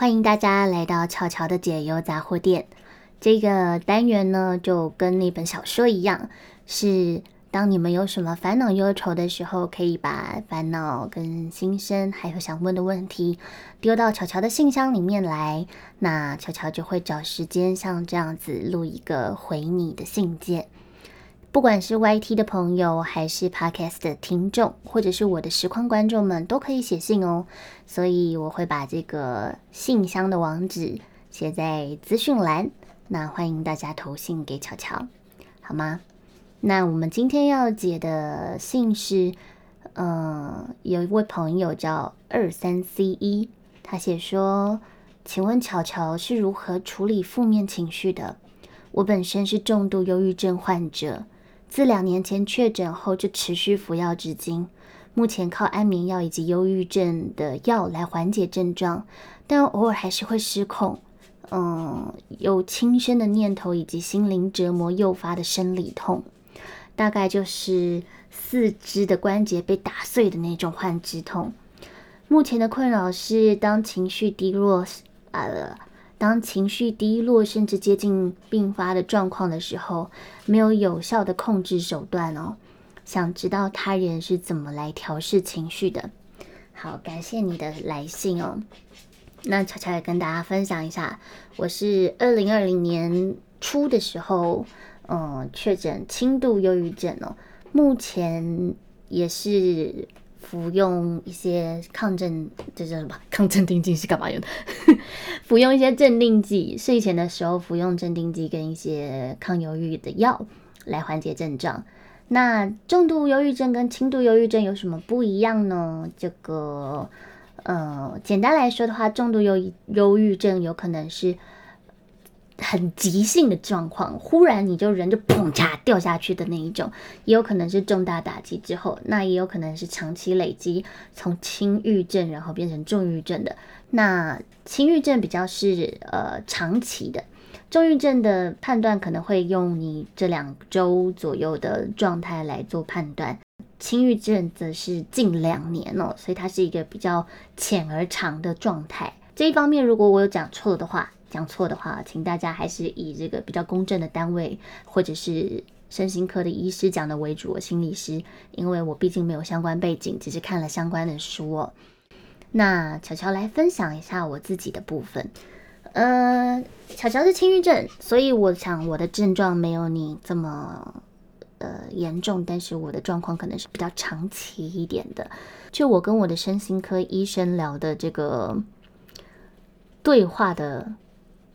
欢迎大家来到巧巧的解忧杂货店。这个单元呢，就跟那本小说一样，是当你们有什么烦恼忧愁的时候，可以把烦恼跟心声，还有想问的问题，丢到巧巧的信箱里面来。那巧巧就会找时间像这样子录一个回你的信件。不管是 YT 的朋友，还是 Podcast 的听众，或者是我的实况观众们，都可以写信哦。所以我会把这个信箱的网址写在资讯栏，那欢迎大家投信给巧巧，好吗？那我们今天要解的信是，嗯，有一位朋友叫二三 C 一，他写说：“请问巧巧是如何处理负面情绪的？我本身是重度忧郁症患者。”自两年前确诊后，就持续服药至今。目前靠安眠药以及忧郁症的药来缓解症状，但偶尔还是会失控。嗯，有轻生的念头以及心灵折磨诱发的生理痛，大概就是四肢的关节被打碎的那种幻肢痛。目前的困扰是，当情绪低落，呃。当情绪低落，甚至接近病发的状况的时候，没有有效的控制手段哦。想知道他人是怎么来调试情绪的？好，感谢你的来信哦。那悄悄也跟大家分享一下，我是二零二零年初的时候，嗯，确诊轻度忧郁症哦，目前也是。服用一些抗镇，这叫什么？抗镇定剂是干嘛用的？服用一些镇定剂，睡前的时候服用镇定剂跟一些抗忧郁的药来缓解症状。那重度忧郁症跟轻度忧郁症有什么不一样呢？这个，呃，简单来说的话，重度忧忧郁症有可能是。很急性的状况，忽然你就人就 砰嚓掉下去的那一种，也有可能是重大打击之后，那也有可能是长期累积，从轻郁症然后变成重郁症的。那轻郁症比较是呃长期的，重郁症的判断可能会用你这两周左右的状态来做判断，轻郁症则是近两年哦，所以它是一个比较浅而长的状态。这一方面，如果我有讲错的话。讲错的话，请大家还是以这个比较公正的单位，或者是身心科的医师讲的为主。我心理师，因为我毕竟没有相关背景，只是看了相关的书哦。那巧巧来分享一下我自己的部分。呃，巧巧是轻郁症，所以我想我的症状没有你这么呃严重，但是我的状况可能是比较长期一点的。就我跟我的身心科医生聊的这个对话的。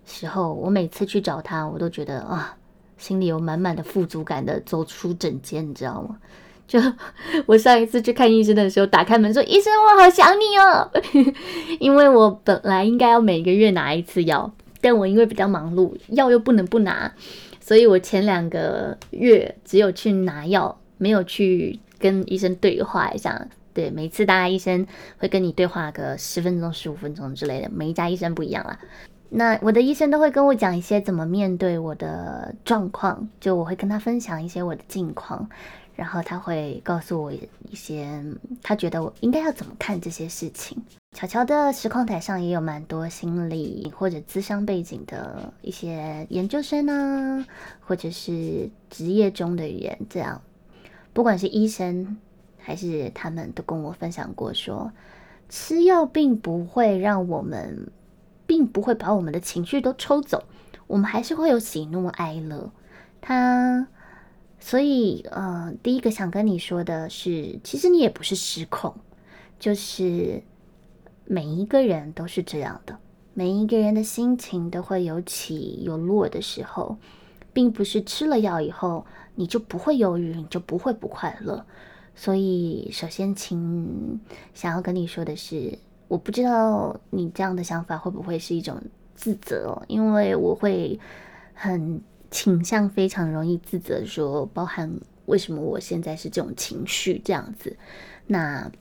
时候，我每次去找他，我都觉得啊，心里有满满的富足感的走出诊间，你知道吗？就我上一次去看医生的时候，打开门说：“医生，我好想你哦。”因为我本来应该要每个月拿一次药，但我因为比较忙碌，药又不能不拿，所以我前两个月只有去拿药，没有去跟医生对话一下。对，每次大家医生会跟你对话个十分钟、十五分钟之类的，每一家医生不一样啦。那我的医生都会跟我讲一些怎么面对我的状况，就我会跟他分享一些我的近况，然后他会告诉我一些他觉得我应该要怎么看这些事情。巧巧的实况台上也有蛮多心理或者智商背景的一些研究生啊，或者是职业中的人，这样不管是医生还是他们都跟我分享过，说吃药并不会让我们。并不会把我们的情绪都抽走，我们还是会有喜怒哀乐。他，所以，呃，第一个想跟你说的是，其实你也不是失控，就是每一个人都是这样的，每一个人的心情都会有起有落的时候，并不是吃了药以后你就不会忧郁，你就不会不快乐。所以，首先，请想要跟你说的是。我不知道你这样的想法会不会是一种自责，因为我会很倾向非常容易自责，说包含为什么我现在是这种情绪这样子。那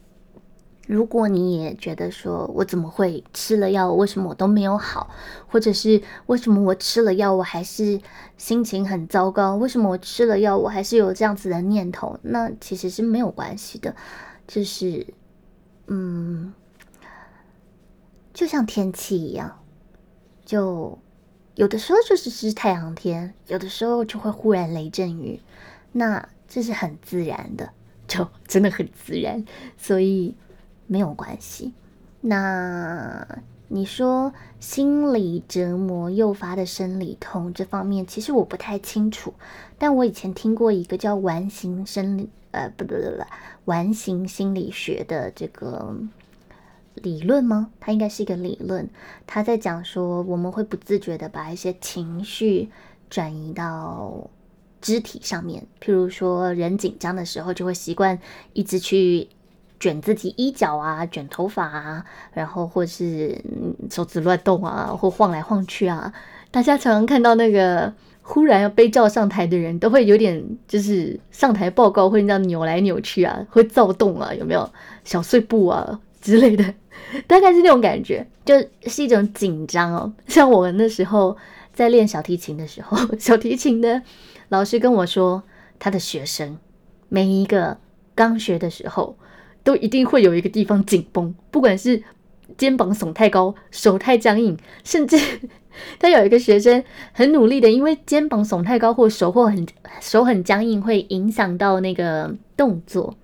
如果你也觉得说我怎么会吃了药，为什么我都没有好，或者是为什么我吃了药我还是心情很糟糕，为什么我吃了药我还是有这样子的念头，那其实是没有关系的，就是嗯。就像天气一样，就有的时候就是是太阳天，有的时候就会忽然雷阵雨，那这是很自然的，就真的很自然，所以没有关系。那你说心理折磨诱发的生理痛这方面，其实我不太清楚，但我以前听过一个叫完形生理，呃，不不不不，完形心理学的这个理论吗？它应该是一个理论，他在讲说我们会不自觉的把一些情绪转移到肢体上面，譬如说人紧张的时候就会习惯一直去。卷自己衣角啊，卷头发啊，然后或是手指乱动啊，或晃来晃去啊。大家常常看到那个忽然要被叫上台的人，都会有点就是上台报告会这样扭来扭去啊，会躁动啊，有没有小碎步啊之类的？大概是那种感觉，就是一种紧张哦。像我们那时候在练小提琴的时候，小提琴的老师跟我说，他的学生每一个刚学的时候。都一定会有一个地方紧绷，不管是肩膀耸太高、手太僵硬，甚至 他有一个学生很努力的，因为肩膀耸太高或手或很手很僵硬，会影响到那个动作，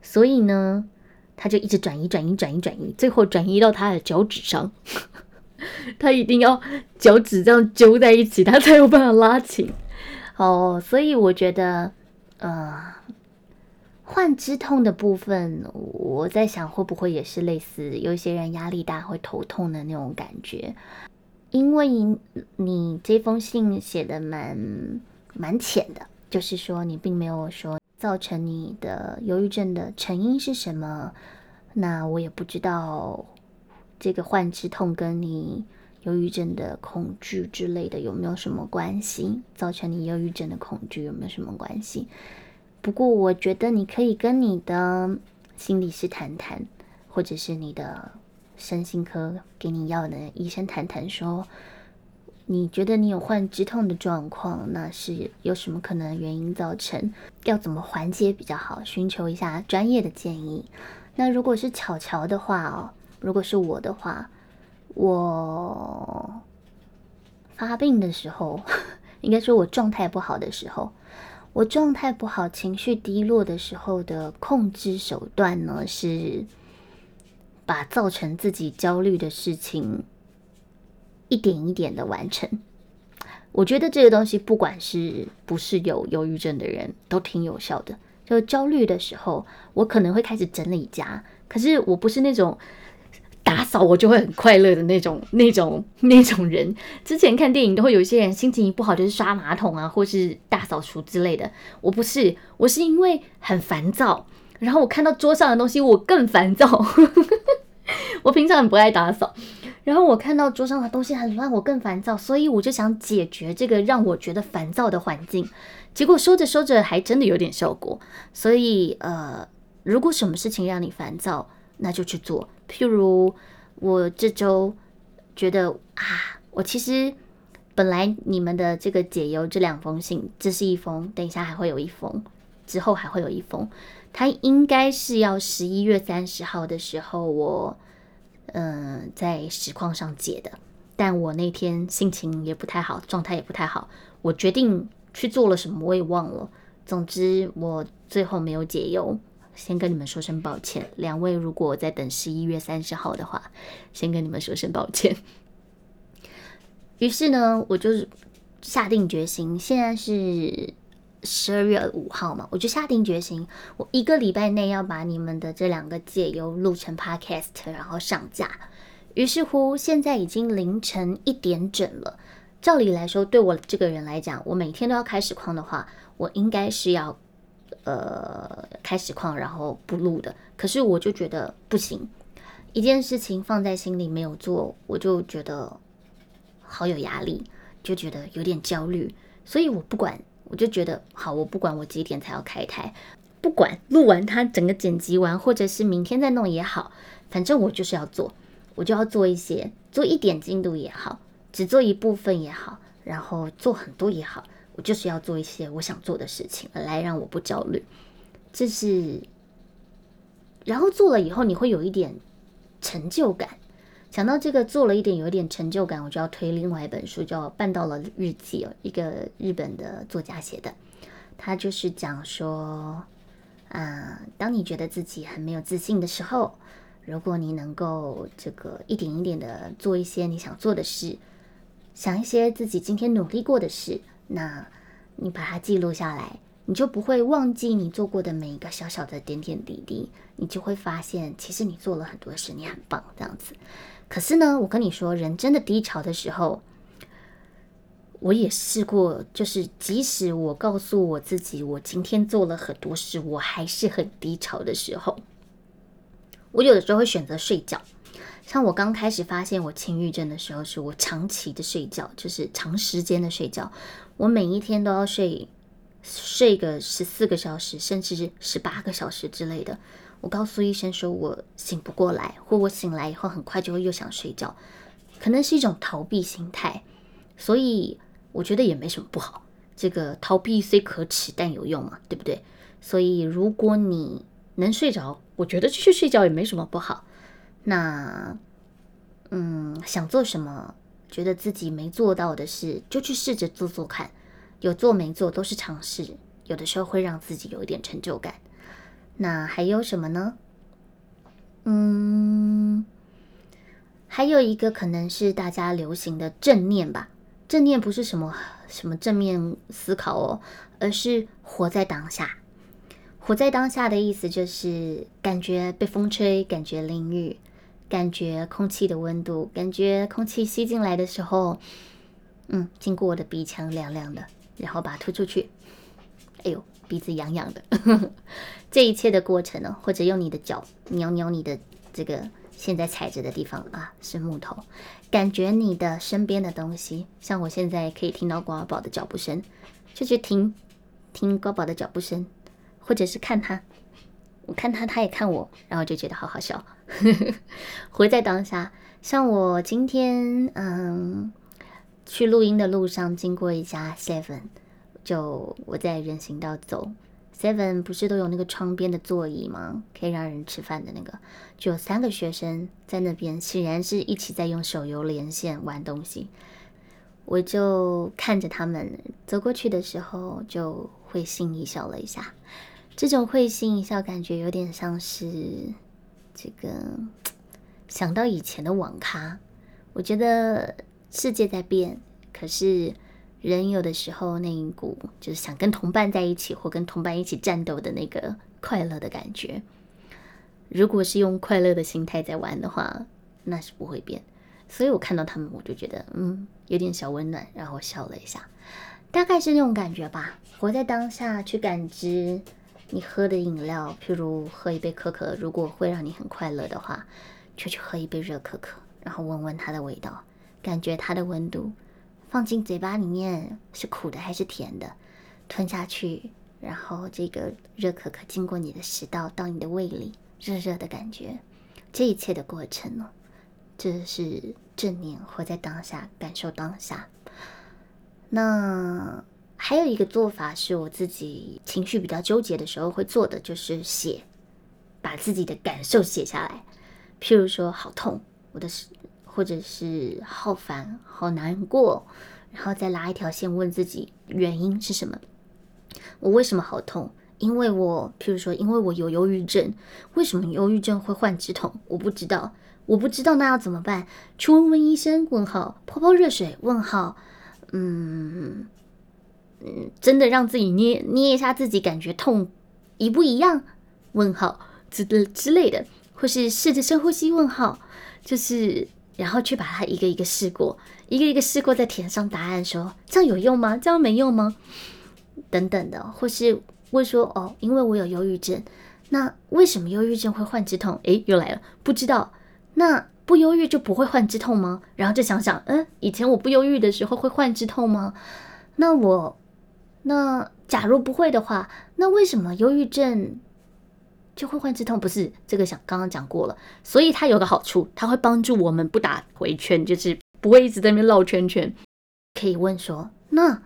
所以呢，他就一直转移、转移、转移、转移，最后转移到他的脚趾上。他一定要脚趾这样揪在一起，他才有办法拉琴。哦，所以我觉得，呃。患肢痛的部分，我在想会不会也是类似有些人压力大会头痛的那种感觉？因为你这封信写的蛮蛮浅的，就是说你并没有说造成你的忧郁症的成因是什么。那我也不知道这个患肢痛跟你忧郁症的恐惧之类的有没有什么关系？造成你忧郁症的恐惧有没有什么关系？不过，我觉得你可以跟你的心理师谈谈，或者是你的身心科给你药的医生谈谈，说你觉得你有患肢痛的状况，那是有什么可能原因造成？要怎么缓解比较好？寻求一下专业的建议。那如果是巧巧的话哦，如果是我的话，我发病的时候，应该说我状态不好的时候。我状态不好、情绪低落的时候的控制手段呢，是把造成自己焦虑的事情一点一点的完成。我觉得这个东西，不管是不是有忧郁症的人都挺有效的。就焦虑的时候，我可能会开始整理家，可是我不是那种。打扫我就会很快乐的那种、那种、那种人。之前看电影都会有一些人心情一不好就是刷马桶啊，或是大扫除之类的。我不是，我是因为很烦躁，然后我看到桌上的东西我更烦躁。我平常很不爱打扫，然后我看到桌上的东西很乱，我更烦躁，所以我就想解决这个让我觉得烦躁的环境。结果收着收着还真的有点效果。所以呃，如果什么事情让你烦躁，那就去做。譬如我这周觉得啊，我其实本来你们的这个解忧这两封信，这是一封，等一下还会有一封，之后还会有一封，它应该是要十一月三十号的时候，我嗯在实况上解的，但我那天心情也不太好，状态也不太好，我决定去做了什么我也忘了，总之我最后没有解忧。先跟你们说声抱歉，两位如果在等十一月三十号的话，先跟你们说声抱歉。于是呢，我就下定决心，现在是十二月五号嘛，我就下定决心，我一个礼拜内要把你们的这两个解忧录成 podcast，然后上架。于是乎，现在已经凌晨一点整了。照理来说，对我这个人来讲，我每天都要开实况的话，我应该是要。呃，开实况然后不录的，可是我就觉得不行，一件事情放在心里没有做，我就觉得好有压力，就觉得有点焦虑，所以我不管，我就觉得好，我不管我几点才要开台，不管录完它整个剪辑完，或者是明天再弄也好，反正我就是要做，我就要做一些，做一点进度也好，只做一部分也好，然后做很多也好。我就是要做一些我想做的事情，来让我不焦虑。这是，然后做了以后，你会有一点成就感，想到这个做了一点有一点成就感，我就要推另外一本书，叫《办到了日记》哦，一个日本的作家写的。他就是讲说，啊，当你觉得自己很没有自信的时候，如果你能够这个一点一点的做一些你想做的事，想一些自己今天努力过的事，那你把它记录下来。你就不会忘记你做过的每一个小小的点点滴滴，你就会发现，其实你做了很多事，你很棒这样子。可是呢，我跟你说，人真的低潮的时候，我也试过，就是即使我告诉我自己，我今天做了很多事，我还是很低潮的时候，我有的时候会选择睡觉。像我刚开始发现我轻郁症的时候，是我长期的睡觉，就是长时间的睡觉，我每一天都要睡。睡个十四个小时，甚至是十八个小时之类的。我告诉医生说，我醒不过来，或我醒来以后很快就会又想睡觉，可能是一种逃避心态。所以我觉得也没什么不好。这个逃避虽可耻，但有用嘛，对不对？所以如果你能睡着，我觉得去睡觉也没什么不好。那，嗯，想做什么，觉得自己没做到的事，就去试着做做看。有做没做都是尝试，有的时候会让自己有一点成就感。那还有什么呢？嗯，还有一个可能是大家流行的正念吧。正念不是什么什么正面思考哦，而是活在当下。活在当下的意思就是感觉被风吹，感觉淋雨，感觉空气的温度，感觉空气吸进来的时候，嗯，经过我的鼻腔凉凉的。然后把它吐出去，哎呦，鼻子痒痒的。这一切的过程呢，或者用你的脚扭扭你的这个现在踩着的地方啊，是木头，感觉你的身边的东西，像我现在可以听到瓜宝的脚步声，就去听听瓜宝的脚步声，或者是看他，我看他，他也看我，然后就觉得好好笑。活在当下，像我今天，嗯。去录音的路上，经过一家 Seven，就我在人行道走，Seven 不是都有那个窗边的座椅吗？可以让人吃饭的那个，就有三个学生在那边，显然是一起在用手游连线玩东西。我就看着他们走过去的时候，就会心一笑了一下。这种会心一笑，感觉有点像是这个想到以前的网咖。我觉得。世界在变，可是人有的时候那一股就是想跟同伴在一起，或跟同伴一起战斗的那个快乐的感觉。如果是用快乐的心态在玩的话，那是不会变。所以我看到他们，我就觉得嗯，有点小温暖，然后笑了一下，大概是那种感觉吧。活在当下，去感知你喝的饮料，譬如喝一杯可可，如果会让你很快乐的话，就去喝一杯热可可，然后闻闻它的味道。感觉它的温度，放进嘴巴里面是苦的还是甜的？吞下去，然后这个热可可经过你的食道到你的胃里，热热的感觉。这一切的过程呢，这是正念，活在当下，感受当下。那还有一个做法是我自己情绪比较纠结的时候会做的，就是写，把自己的感受写下来。譬如说，好痛，我的。或者是好烦、好难过，然后再拉一条线问自己原因是什么？我为什么好痛？因为我，譬如说，因为我有忧郁症。为什么忧郁症会患直痛？我不知道，我不知道，那要怎么办？去问问医生？问号，泡泡热水？问号，嗯嗯，真的让自己捏捏一下自己，感觉痛一不一样？问号之之类的，或是试着深呼吸？问号，就是。然后去把它一个一个试过，一个一个试过，再填上答案，说这样有用吗？这样没用吗？等等的，或是问说哦，因为我有忧郁症，那为什么忧郁症会患止痛？诶，又来了，不知道。那不忧郁就不会患止痛吗？然后就想想，嗯，以前我不忧郁的时候会患止痛吗？那我，那假如不会的话，那为什么忧郁症？就会患之痛，不是这个想刚刚讲过了，所以它有个好处，它会帮助我们不打回圈，就是不会一直在那边绕圈圈。可以问说，那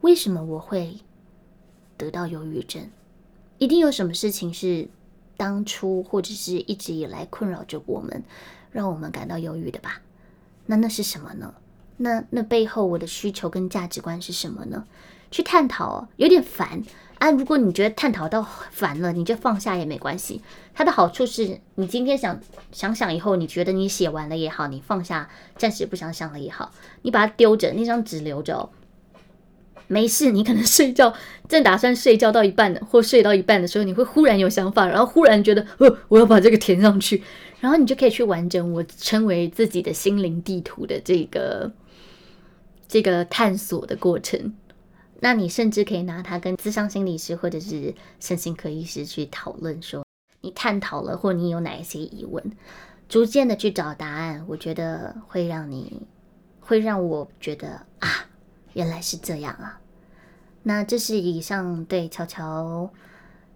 为什么我会得到忧郁症？一定有什么事情是当初或者是一直以来困扰着我们。让我们感到忧郁的吧？那那是什么呢？那那背后我的需求跟价值观是什么呢？去探讨哦有点烦啊！如果你觉得探讨到烦了，你就放下也没关系。它的好处是你今天想想想以后，你觉得你写完了也好，你放下暂时不想想了也好，你把它丢着，那张纸留着，没事。你可能睡觉正打算睡觉到一半的或睡到一半的时候，你会忽然有想法，然后忽然觉得呃我要把这个填上去，然后你就可以去完整我称为自己的心灵地图的这个这个探索的过程。那你甚至可以拿它跟智商心理师或者是身心科医师去讨论，说你探讨了或你有哪一些疑问，逐渐的去找答案。我觉得会让你，会让我觉得啊，原来是这样啊。那这是以上对乔乔，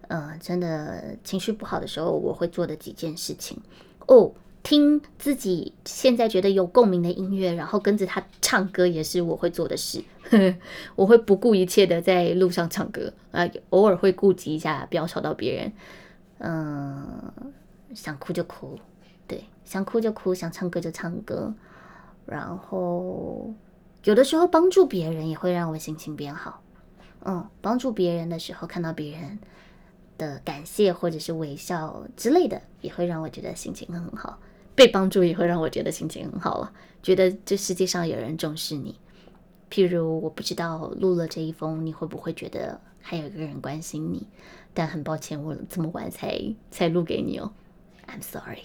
呃，真的情绪不好的时候我会做的几件事情哦。听自己现在觉得有共鸣的音乐，然后跟着他唱歌，也是我会做的事。我会不顾一切的在路上唱歌啊，偶尔会顾及一下，不要吵到别人。嗯，想哭就哭，对，想哭就哭，想唱歌就唱歌。然后有的时候帮助别人也会让我心情变好。嗯，帮助别人的时候，看到别人的感谢或者是微笑之类的，也会让我觉得心情很好。被帮助也会让我觉得心情很好了，觉得这世界上有人重视你。譬如我不知道录了这一封，你会不会觉得还有一个人关心你？但很抱歉，我这么晚才才录给你哦，I'm sorry。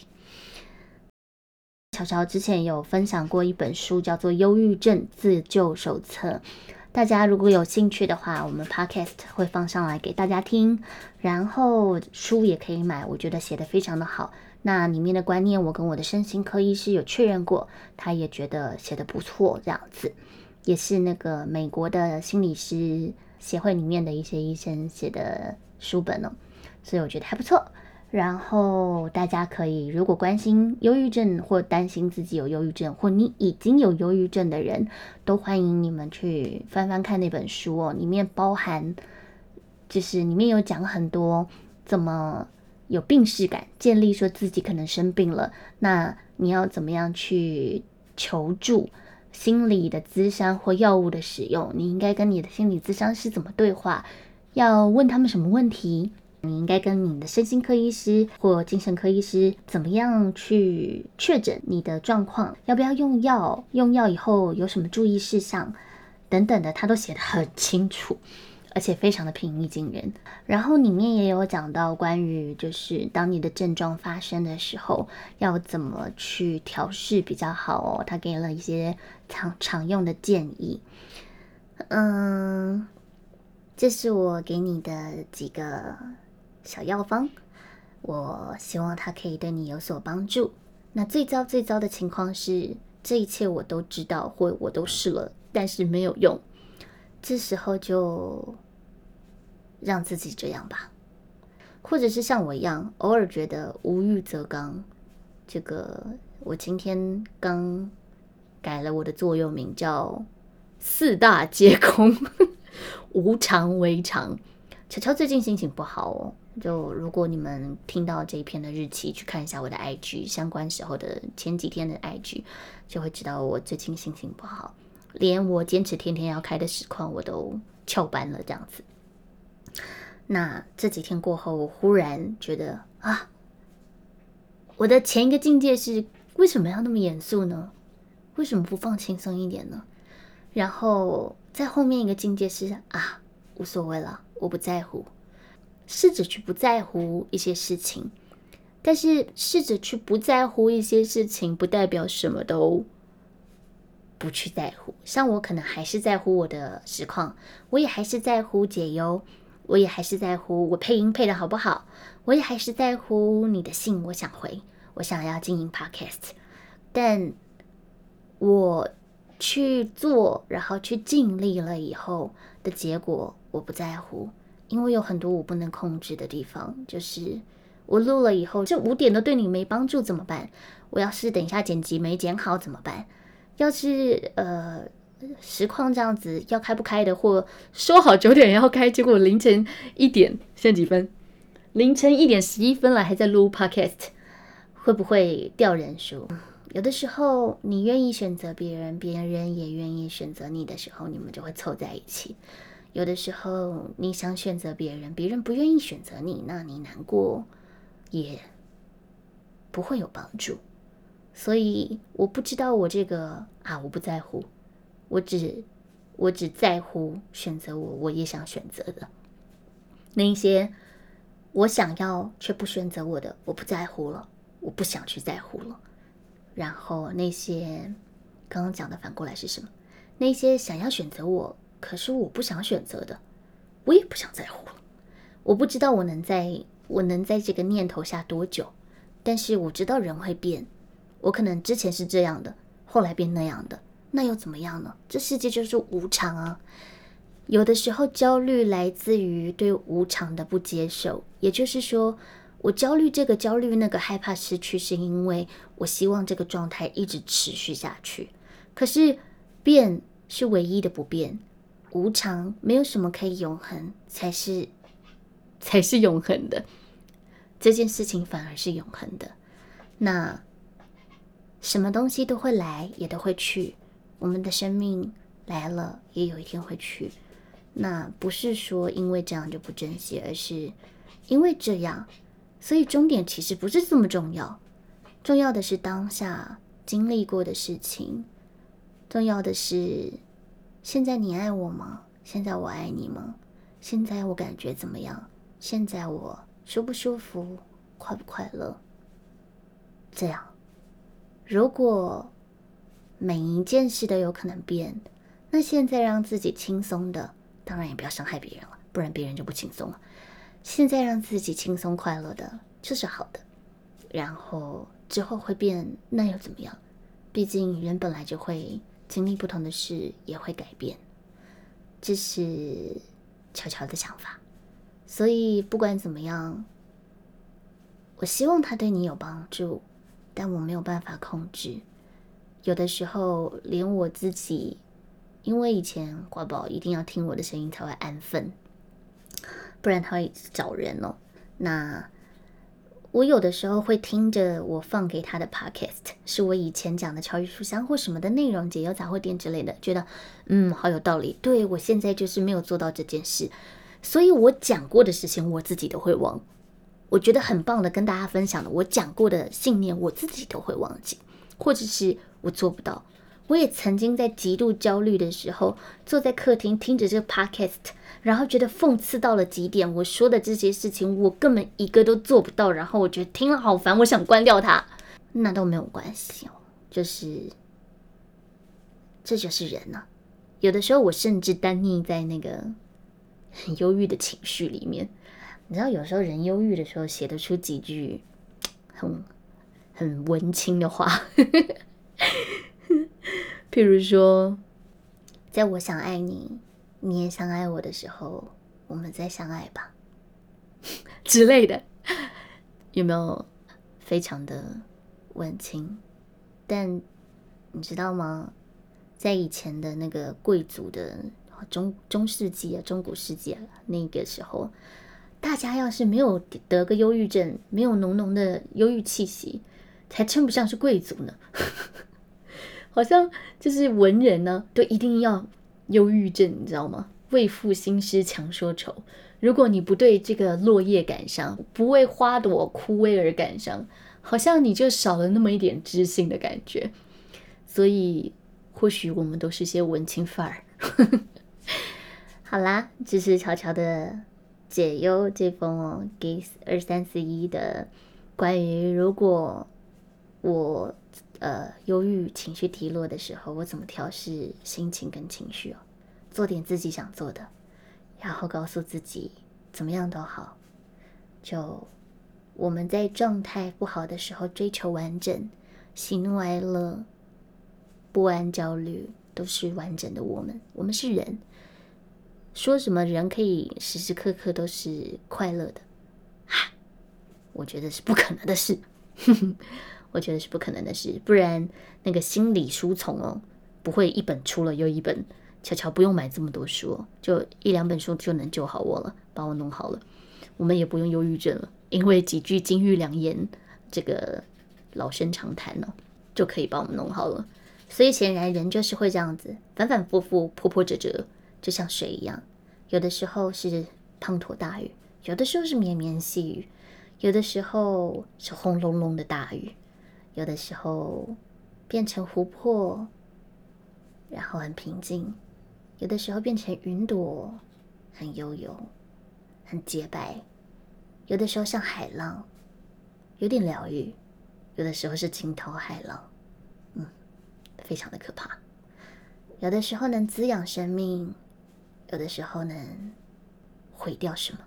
乔乔之前有分享过一本书，叫做《忧郁症自救手册》，大家如果有兴趣的话，我们 Podcast 会放上来给大家听，然后书也可以买，我觉得写的非常的好。那里面的观念，我跟我的身心科医师有确认过，他也觉得写的不错，这样子，也是那个美国的心理师协会里面的一些医生写的书本哦，所以我觉得还不错。然后大家可以，如果关心忧郁症或担心自己有忧郁症，或你已经有忧郁症的人，都欢迎你们去翻翻看那本书哦，里面包含，就是里面有讲很多怎么。有病视感，建立说自己可能生病了，那你要怎么样去求助？心理的咨商或药物的使用，你应该跟你的心理咨商师怎么对话？要问他们什么问题？你应该跟你的身心科医师或精神科医师怎么样去确诊你的状况？要不要用药？用药以后有什么注意事项？等等的，他都写得很清楚。而且非常的平易近人，然后里面也有讲到关于就是当你的症状发生的时候，要怎么去调试比较好哦。他给了一些常常用的建议，嗯，这是我给你的几个小药方，我希望它可以对你有所帮助。那最糟最糟的情况是，这一切我都知道或我都试了，但是没有用，这时候就。让自己这样吧，或者是像我一样，偶尔觉得无欲则刚。这个我今天刚改了我的座右铭，叫四大皆空，无常为常。乔乔最近心情不好哦，就如果你们听到这一篇的日期，去看一下我的 IG 相关时候的前几天的 IG，就会知道我最近心情不好，连我坚持天天要开的实况我都翘班了，这样子。那这几天过后，我忽然觉得啊，我的前一个境界是为什么要那么严肃呢？为什么不放轻松一点呢？然后在后面一个境界是啊，无所谓了，我不在乎，试着去不在乎一些事情。但是试着去不在乎一些事情，不代表什么都不去在乎。像我可能还是在乎我的实况，我也还是在乎解忧。我也还是在乎我配音配的好不好，我也还是在乎你的信，我想回，我想要经营 podcast，但我去做，然后去尽力了以后的结果，我不在乎，因为有很多我不能控制的地方，就是我录了以后，这五点都对你没帮助怎么办？我要是等一下剪辑没剪好怎么办？要是呃。实况这样子要开不开的，或说好九点要开，结果凌晨一点，现在几分？凌晨一点十一分了，还在录 podcast，会不会掉人数？有的时候你愿意选择别人，别人也愿意选择你的时候，你们就会凑在一起。有的时候你想选择别人，别人不愿意选择你，那你难过也不会有帮助。所以我不知道我这个啊，我不在乎，我只我只在乎选择我我也想选择的那些我想要却不选择我的，我不在乎了，我不想去在乎了。然后那些刚刚讲的反过来是什么？那些想要选择我，可是我不想选择的，我也不想在乎了。我不知道我能在我能在这个念头下多久，但是我知道人会变。我可能之前是这样的，后来变那样的，那又怎么样呢？这世界就是无常啊。有的时候焦虑来自于对无常的不接受，也就是说，我焦虑这个焦虑那个害怕失去，是因为我希望这个状态一直持续下去。可是变是唯一的不变，无常没有什么可以永恒，才是才是永恒的。这件事情反而是永恒的。那。什么东西都会来，也都会去。我们的生命来了，也有一天会去。那不是说因为这样就不珍惜，而是因为这样，所以终点其实不是这么重要。重要的是当下经历过的事情。重要的是，现在你爱我吗？现在我爱你吗？现在我感觉怎么样？现在我舒不舒服？快不快乐？这样。如果每一件事都有可能变，那现在让自己轻松的，当然也不要伤害别人了，不然别人就不轻松了。现在让自己轻松快乐的，就是好的。然后之后会变，那又怎么样？毕竟人本来就会经历不同的事，也会改变。这是悄悄的想法。所以不管怎么样，我希望他对你有帮助。但我没有办法控制，有的时候连我自己，因为以前挂宝一定要听我的声音才会安分，不然他会找人哦。那我有的时候会听着我放给他的 podcast，是我以前讲的乔玉书香或什么的内容，解忧杂货店之类的，觉得嗯好有道理。对我现在就是没有做到这件事，所以我讲过的事情我自己都会忘。我觉得很棒的，跟大家分享的，我讲过的信念，我自己都会忘记，或者是我做不到。我也曾经在极度焦虑的时候，坐在客厅听着这个 podcast，然后觉得讽刺到了极点。我说的这些事情，我根本一个都做不到。然后我觉得听了好烦，我想关掉它。那都没有关系哦，就是这就是人呐。有的时候我甚至单溺在那个很忧郁的情绪里面。你知道，有时候人忧郁的时候，写得出几句很很文青的话，譬如说，在我想爱你，你也想爱我的时候，我们再相爱吧 之类的，有没有非常的温情？但你知道吗？在以前的那个贵族的中中世纪啊，中古世纪啊，那个时候。大家要是没有得个忧郁症，没有浓浓的忧郁气息，才称不上是贵族呢。好像就是文人呢，都一定要忧郁症，你知道吗？为赋新诗强说愁。如果你不对这个落叶感伤，不为花朵枯萎而感伤，好像你就少了那么一点知性的感觉。所以，或许我们都是些文青范儿。好啦，这是悄悄的。解忧这封哦，给二三四一的关于如果我呃忧郁情绪低落的时候，我怎么调试心情跟情绪哦？做点自己想做的，然后告诉自己怎么样都好。就我们在状态不好的时候追求完整，喜怒哀乐、不安、焦虑都是完整的。我们，我们是人。说什么人可以时时刻刻都是快乐的？哈，我觉得是不可能的事。我觉得是不可能的事，不然那个心理书丛哦，不会一本出了又一本。悄悄不用买这么多书，就一两本书就能救好我了，把我弄好了。我们也不用忧郁症了，因为几句金玉良言，这个老生常谈了，就可以把我们弄好了。所以显然人就是会这样子，反反复复、波波折折，就像水一样。有的时候是滂沱大雨，有的时候是绵绵细雨，有的时候是轰隆隆的大雨，有的时候变成湖泊，然后很平静；有的时候变成云朵，很悠悠、很洁白；有的时候像海浪。有点疗愈，有的时候是惊涛骇浪，嗯，非常的可怕。有的时候能滋养生命，有的时候能毁掉什么。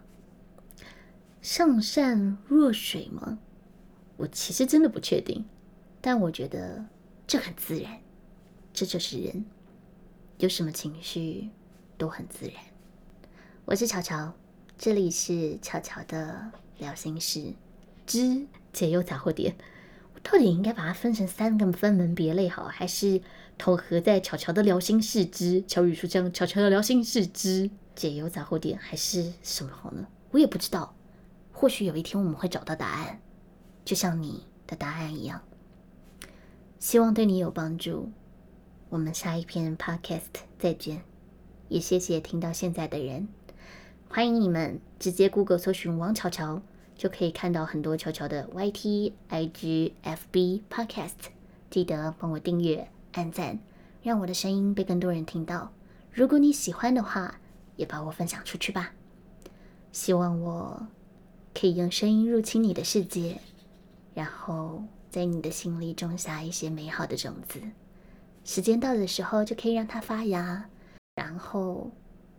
上善若水吗？我其实真的不确定，但我觉得这很自然，这就是人，有什么情绪都很自然。我是巧巧，这里是巧巧的聊心事之。解忧杂货店，我到底应该把它分成三个分门别类好，还是统合在巧巧的聊心事之巧语书这巧巧的聊心事之解忧杂货店，还是什么好呢？我也不知道。或许有一天我们会找到答案，就像你的答案一样。希望对你有帮助。我们下一篇 podcast 再见。也谢谢听到现在的人，欢迎你们直接 Google 搜寻王巧巧。就可以看到很多悄悄的 YT、IG、FB、Podcast，记得帮我订阅、按赞，让我的声音被更多人听到。如果你喜欢的话，也把我分享出去吧。希望我可以用声音入侵你的世界，然后在你的心里种下一些美好的种子。时间到的时候，就可以让它发芽，然后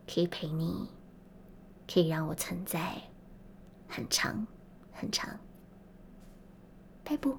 可以陪你，可以让我存在。很长，很长，拜不。